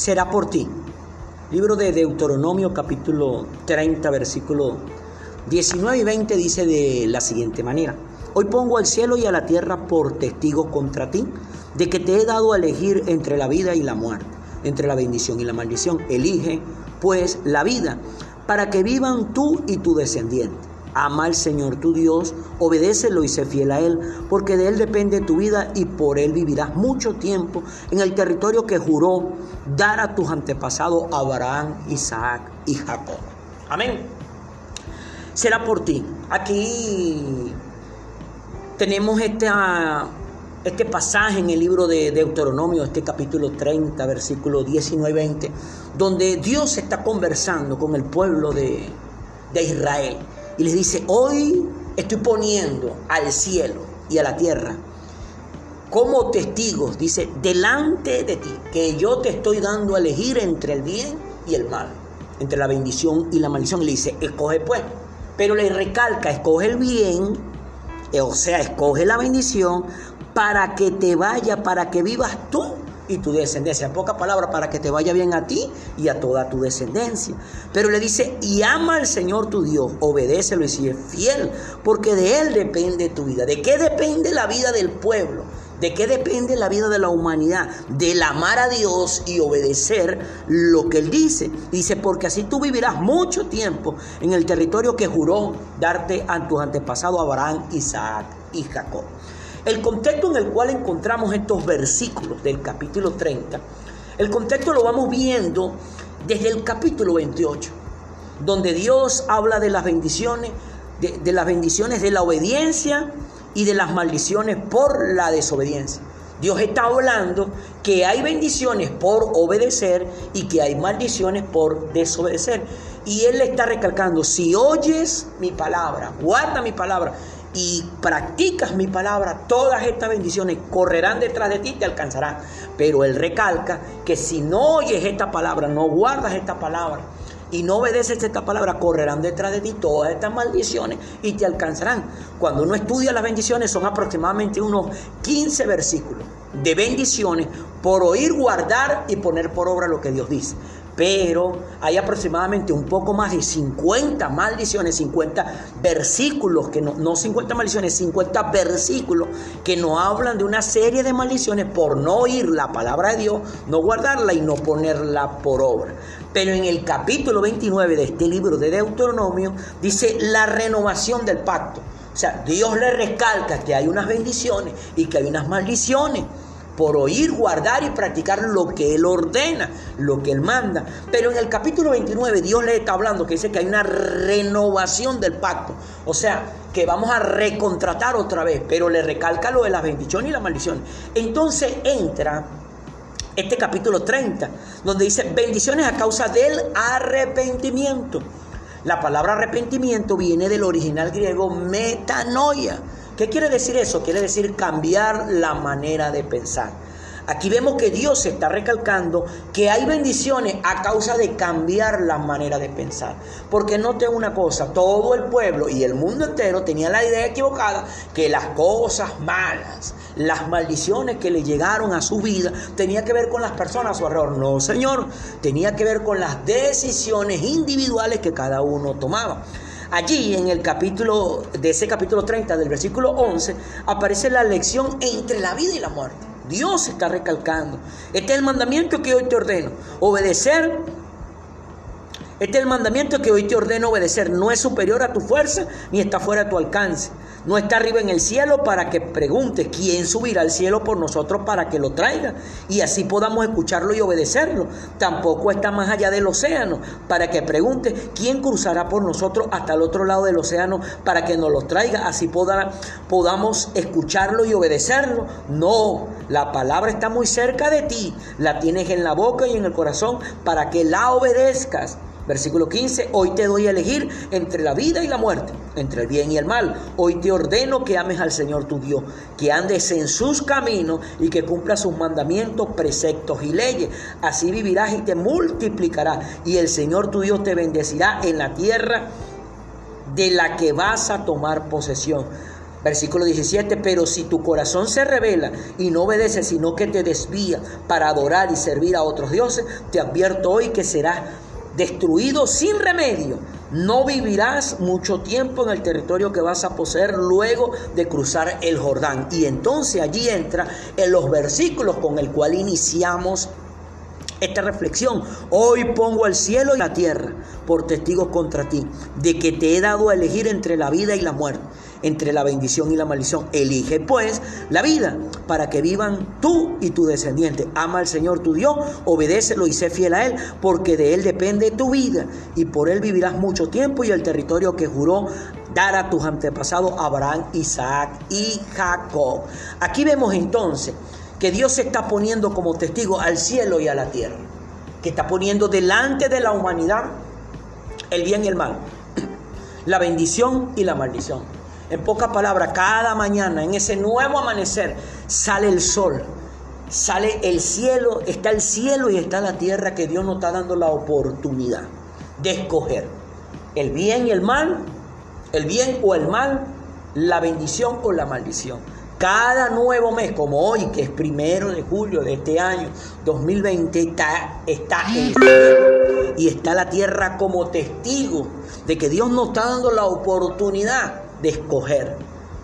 será por ti. Libro de Deuteronomio capítulo 30 versículo 19 y 20 dice de la siguiente manera. Hoy pongo al cielo y a la tierra por testigo contra ti, de que te he dado a elegir entre la vida y la muerte, entre la bendición y la maldición. Elige, pues, la vida, para que vivan tú y tu descendiente. Ama al Señor tu Dios, obedécelo y sé fiel a Él, porque de Él depende tu vida y por Él vivirás mucho tiempo en el territorio que juró dar a tus antepasados Abraham, Isaac y Jacob. Amén. Será por ti. Aquí tenemos este pasaje en el libro de Deuteronomio, este capítulo 30, versículo 19 y 20, donde Dios está conversando con el pueblo de, de Israel y les dice, hoy estoy poniendo al cielo y a la tierra como testigos, dice, delante de ti, que yo te estoy dando a elegir entre el bien y el mal, entre la bendición y la maldición. Y le dice, escoge pues, pero le recalca, escoge el bien eh, o sea, escoge la bendición para que te vaya, para que vivas tú y tu descendencia. En pocas palabras, para que te vaya bien a ti y a toda tu descendencia. Pero le dice, y ama al Señor tu Dios, obedécelo y sigue fiel, porque de Él depende tu vida. ¿De qué depende la vida del pueblo? ¿De qué depende la vida de la humanidad? Del amar a Dios y obedecer lo que Él dice. Dice, porque así tú vivirás mucho tiempo en el territorio que juró darte a tus antepasados Abraham, Isaac y Jacob. El contexto en el cual encontramos estos versículos del capítulo 30, el contexto lo vamos viendo desde el capítulo 28, donde Dios habla de las bendiciones, de, las bendiciones de la obediencia y de las maldiciones por la desobediencia. Dios está hablando que hay bendiciones por obedecer y que hay maldiciones por desobedecer. Y Él le está recalcando, si oyes mi palabra, guarda mi palabra y practicas mi palabra, todas estas bendiciones correrán detrás de ti y te alcanzarán. Pero Él recalca que si no oyes esta palabra, no guardas esta palabra, y no obedeces esta palabra, correrán detrás de ti todas estas maldiciones y te alcanzarán. Cuando uno estudia las bendiciones, son aproximadamente unos 15 versículos de bendiciones por oír, guardar y poner por obra lo que Dios dice pero hay aproximadamente un poco más de 50 maldiciones, 50 versículos, que no, no 50 maldiciones, 50 versículos que nos hablan de una serie de maldiciones por no oír la palabra de Dios, no guardarla y no ponerla por obra. Pero en el capítulo 29 de este libro de Deuteronomio dice la renovación del pacto. O sea, Dios le recalca que hay unas bendiciones y que hay unas maldiciones por oír, guardar y practicar lo que Él ordena, lo que Él manda. Pero en el capítulo 29 Dios le está hablando que dice que hay una renovación del pacto. O sea, que vamos a recontratar otra vez, pero le recalca lo de las bendiciones y las maldiciones. Entonces entra este capítulo 30, donde dice bendiciones a causa del arrepentimiento. La palabra arrepentimiento viene del original griego metanoia ¿Qué quiere decir eso? Quiere decir cambiar la manera de pensar. Aquí vemos que Dios está recalcando que hay bendiciones a causa de cambiar la manera de pensar. Porque note una cosa, todo el pueblo y el mundo entero tenía la idea equivocada que las cosas malas, las maldiciones que le llegaron a su vida, tenía que ver con las personas su alrededor. No, Señor, tenía que ver con las decisiones individuales que cada uno tomaba. Allí en el capítulo, de ese capítulo 30, del versículo 11, aparece la lección entre la vida y la muerte. Dios está recalcando. Este es el mandamiento que hoy te ordeno. Obedecer. Este es el mandamiento que hoy te ordeno obedecer. No es superior a tu fuerza ni está fuera de tu alcance no está arriba en el cielo para que pregunte quién subirá al cielo por nosotros para que lo traiga y así podamos escucharlo y obedecerlo. Tampoco está más allá del océano para que pregunte quién cruzará por nosotros hasta el otro lado del océano para que nos lo traiga, así podamos escucharlo y obedecerlo. No, la palabra está muy cerca de ti, la tienes en la boca y en el corazón para que la obedezcas. Versículo 15, hoy te doy a elegir entre la vida y la muerte, entre el bien y el mal. Hoy te ordeno que ames al Señor tu Dios, que andes en sus caminos y que cumplas sus mandamientos, preceptos y leyes. Así vivirás y te multiplicarás. Y el Señor tu Dios te bendecirá en la tierra de la que vas a tomar posesión. Versículo 17, pero si tu corazón se revela y no obedece, sino que te desvía para adorar y servir a otros dioses, te advierto hoy que serás destruido sin remedio. No vivirás mucho tiempo en el territorio que vas a poseer luego de cruzar el Jordán. Y entonces allí entra en los versículos con el cual iniciamos esta reflexión. Hoy pongo el cielo y la tierra por testigos contra ti, de que te he dado a elegir entre la vida y la muerte, entre la bendición y la maldición. Elige pues la vida para que vivan tú y tu descendiente. Ama al Señor tu Dios, obedécelo y sé fiel a Él, porque de Él depende tu vida y por Él vivirás mucho tiempo y el territorio que juró dar a tus antepasados Abraham, Isaac y Jacob. Aquí vemos entonces que Dios se está poniendo como testigo al cielo y a la tierra, que está poniendo delante de la humanidad el bien y el mal, la bendición y la maldición. En pocas palabras, cada mañana en ese nuevo amanecer sale el sol, sale el cielo, está el cielo y está la tierra que Dios nos está dando la oportunidad de escoger el bien y el mal, el bien o el mal, la bendición o la maldición. Cada nuevo mes, como hoy, que es primero de julio de este año 2020, está, está el cielo y está la tierra como testigo de que Dios nos está dando la oportunidad de escoger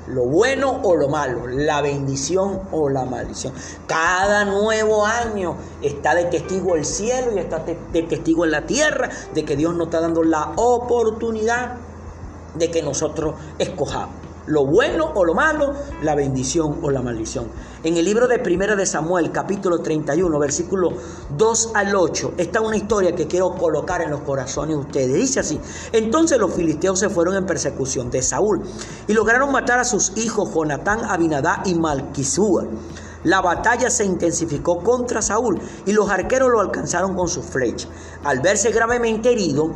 lo bueno o lo malo, la bendición o la maldición. Cada nuevo año está de testigo el cielo y está de testigo en la tierra de que Dios nos está dando la oportunidad de que nosotros escojamos lo bueno o lo malo, la bendición o la maldición. En el libro de Primera de Samuel, capítulo 31, versículo 2 al 8, está una historia que quiero colocar en los corazones de ustedes. Dice así, entonces los filisteos se fueron en persecución de Saúl y lograron matar a sus hijos Jonatán, Abinadá y Malquisúa. La batalla se intensificó contra Saúl y los arqueros lo alcanzaron con sus flechas. Al verse gravemente herido,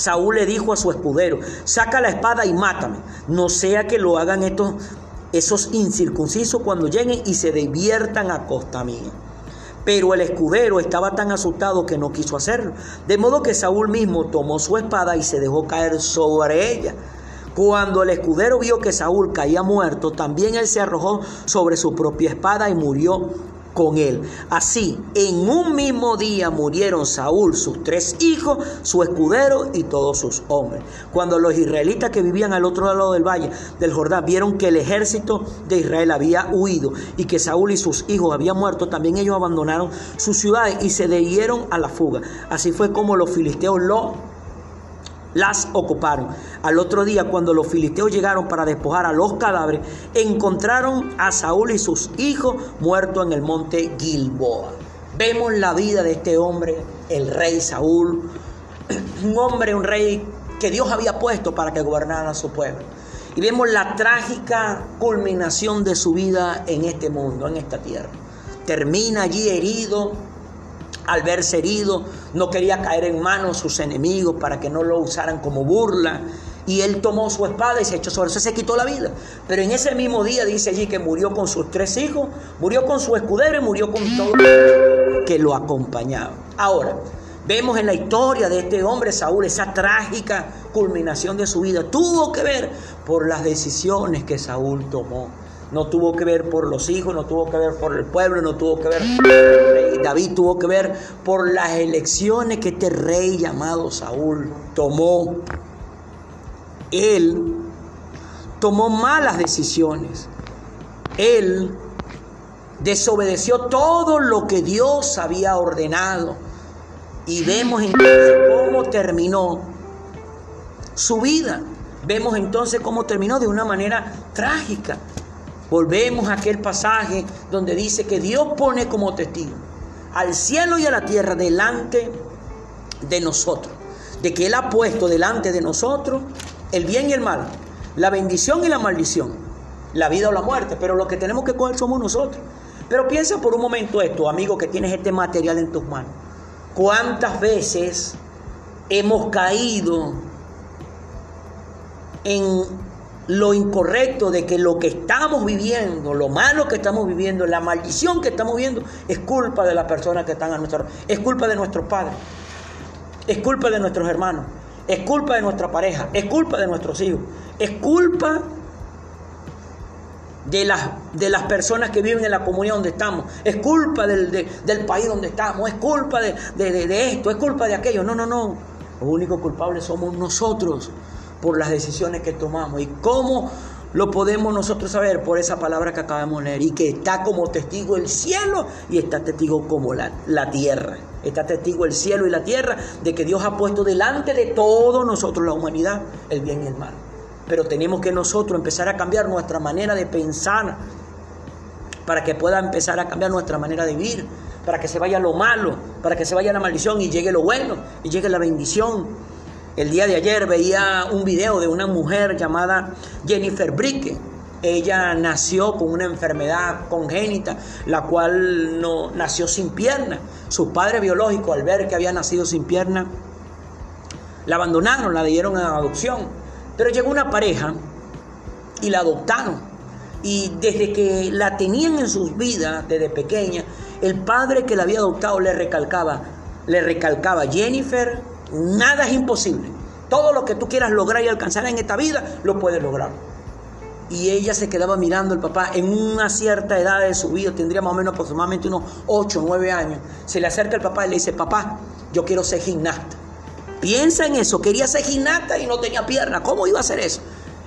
Saúl le dijo a su escudero, saca la espada y mátame, no sea que lo hagan estos, esos incircuncisos cuando lleguen y se diviertan a costa mía. Pero el escudero estaba tan asustado que no quiso hacerlo, de modo que Saúl mismo tomó su espada y se dejó caer sobre ella. Cuando el escudero vio que Saúl caía muerto, también él se arrojó sobre su propia espada y murió con él. Así, en un mismo día murieron Saúl, sus tres hijos, su escudero y todos sus hombres. Cuando los israelitas que vivían al otro lado del valle del Jordán vieron que el ejército de Israel había huido y que Saúl y sus hijos habían muerto, también ellos abandonaron sus ciudades y se dieron a la fuga. Así fue como los filisteos lo las ocuparon. Al otro día, cuando los filisteos llegaron para despojar a los cadáveres, encontraron a Saúl y sus hijos muertos en el monte Gilboa. Vemos la vida de este hombre, el rey Saúl, un hombre, un rey que Dios había puesto para que gobernara a su pueblo. Y vemos la trágica culminación de su vida en este mundo, en esta tierra. Termina allí herido, al verse herido, no quería caer en manos sus enemigos para que no lo usaran como burla. Y él tomó su espada y se echó sobre eso, se quitó la vida. Pero en ese mismo día dice allí que murió con sus tres hijos, murió con su escudero y murió con todo que lo acompañaba. Ahora, vemos en la historia de este hombre Saúl esa trágica culminación de su vida. Tuvo que ver por las decisiones que Saúl tomó no tuvo que ver por los hijos, no tuvo que ver por el pueblo, no tuvo que ver por el rey David, tuvo que ver por las elecciones que este rey llamado Saúl tomó. Él tomó malas decisiones. Él desobedeció todo lo que Dios había ordenado. Y vemos entonces cómo terminó su vida. Vemos entonces cómo terminó de una manera trágica. Volvemos a aquel pasaje donde dice que Dios pone como testigo al cielo y a la tierra delante de nosotros. De que Él ha puesto delante de nosotros el bien y el mal, la bendición y la maldición, la vida o la muerte. Pero lo que tenemos que coger somos nosotros. Pero piensa por un momento esto, amigo, que tienes este material en tus manos. ¿Cuántas veces hemos caído en lo incorrecto de que lo que estamos viviendo, lo malo que estamos viviendo, la maldición que estamos viviendo, es culpa de las personas que están a nuestro es culpa de nuestros padres, es culpa de nuestros hermanos, es culpa de nuestra pareja, es culpa de nuestros hijos, es culpa de las, de las personas que viven en la comunidad donde estamos, es culpa del, del país donde estamos, es culpa de, de, esto, es culpa de aquello. No, no, no. Los únicos culpables somos nosotros por las decisiones que tomamos. ¿Y cómo lo podemos nosotros saber? Por esa palabra que acabamos de leer y que está como testigo el cielo y está testigo como la, la tierra. Está testigo el cielo y la tierra de que Dios ha puesto delante de todos nosotros, la humanidad, el bien y el mal pero tenemos que nosotros empezar a cambiar nuestra manera de pensar para que pueda empezar a cambiar nuestra manera de vivir, para que se vaya lo malo, para que se vaya la maldición y llegue lo bueno y llegue la bendición. El día de ayer veía un video de una mujer llamada Jennifer Brique. Ella nació con una enfermedad congénita, la cual no nació sin pierna. Su padre biológico, al ver que había nacido sin pierna, la abandonaron, la dieron a adopción. Pero llegó una pareja y la adoptaron. Y desde que la tenían en sus vidas, desde pequeña, el padre que la había adoptado le recalcaba, le recalcaba, Jennifer, nada es imposible. Todo lo que tú quieras lograr y alcanzar en esta vida, lo puedes lograr. Y ella se quedaba mirando al papá en una cierta edad de su vida, tendría más o menos aproximadamente unos 8 o 9 años. Se le acerca el papá y le dice, papá, yo quiero ser gimnasta. Piensa en eso, quería ser gimnasta y no tenía pierna. ¿Cómo iba a hacer eso?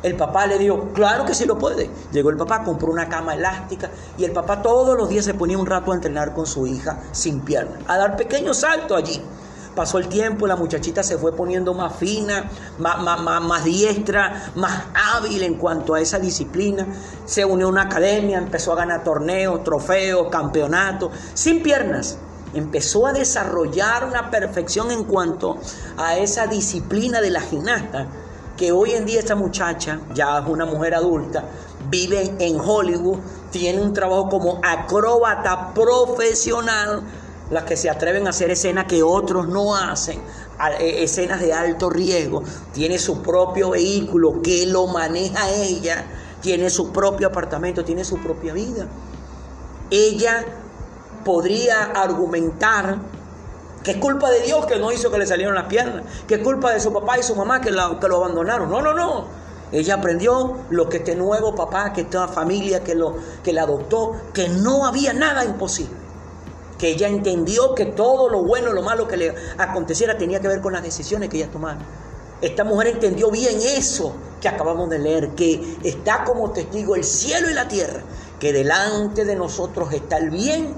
El papá le dijo, claro que sí lo puede. Llegó el papá, compró una cama elástica y el papá todos los días se ponía un rato a entrenar con su hija sin pierna, a dar pequeños saltos allí. Pasó el tiempo, la muchachita se fue poniendo más fina, más, más, más, diestra, más hábil en cuanto a esa disciplina. Se unió a una academia, empezó a ganar torneos, trofeos, campeonatos, sin piernas empezó a desarrollar una perfección en cuanto a esa disciplina de la gimnasta, que hoy en día esta muchacha, ya es una mujer adulta, vive en Hollywood, tiene un trabajo como acróbata profesional, las que se atreven a hacer escenas que otros no hacen, e, escenas de alto riesgo, tiene su propio vehículo que lo maneja ella, tiene su propio apartamento, tiene su propia vida. Ella podría argumentar que es culpa de Dios que no hizo que le salieran las piernas, que es culpa de su papá y su mamá que, que lo abandonaron. No, no, no. Ella aprendió lo que este nuevo papá, que esta familia que, lo, que la adoptó, que no había nada imposible. Que ella entendió que todo lo bueno lo malo que le aconteciera tenía que ver con las decisiones que ella tomaba. Esta mujer entendió bien eso que acabamos de leer, que está como testigo el cielo y la tierra, que delante de nosotros está el bien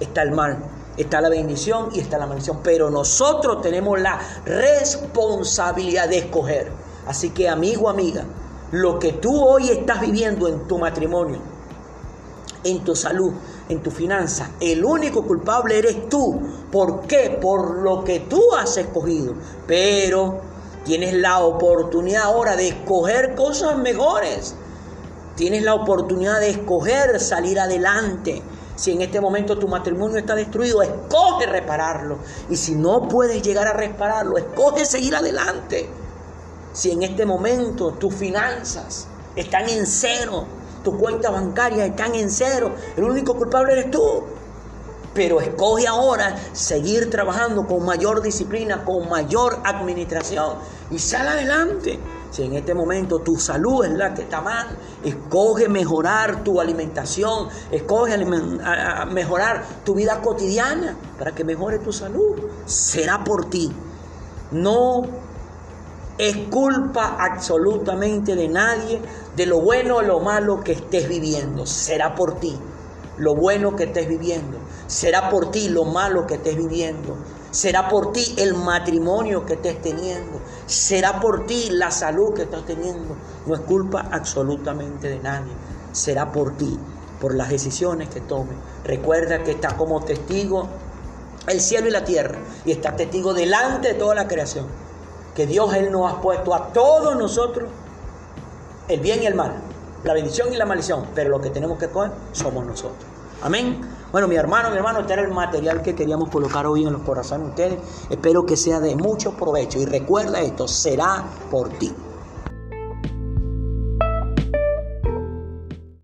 está el mal, está la bendición y está la maldición. Pero nosotros tenemos la responsabilidad de escoger. Así que amigo, amiga, lo que tú hoy estás viviendo en tu matrimonio, en tu salud, en tu finanza, el único culpable eres tú. ¿Por qué? Por lo que tú has escogido. Pero tienes la oportunidad ahora de escoger cosas mejores. Tienes la oportunidad de escoger salir adelante. Si en este momento tu matrimonio está destruido, escoge repararlo. Y si no puedes llegar a repararlo, escoge seguir adelante. Si en este momento tus finanzas están en cero, tus cuentas bancarias están en cero, el único culpable eres tú. Pero escoge ahora seguir trabajando con mayor disciplina, con mayor administración y sal adelante. Si en este momento tu salud es la que está mal, escoge mejorar tu alimentación, escoge mejorar tu vida cotidiana para que mejore tu salud. Será por ti. No es culpa absolutamente de nadie de lo bueno o lo malo que estés viviendo. Será por ti lo bueno que estés viviendo. Será por ti lo malo que estés viviendo. Será por ti el matrimonio que estés teniendo. Será por ti la salud que estás teniendo. No es culpa absolutamente de nadie. Será por ti, por las decisiones que tomes. Recuerda que está como testigo el cielo y la tierra. Y está testigo delante de toda la creación. Que Dios Él nos ha puesto a todos nosotros el bien y el mal. La bendición y la maldición. Pero lo que tenemos que coger somos nosotros. Amén. Bueno, mi hermano, mi hermano, este era el material que queríamos colocar hoy en los corazones de ustedes. Espero que sea de mucho provecho. Y recuerda esto, será por ti.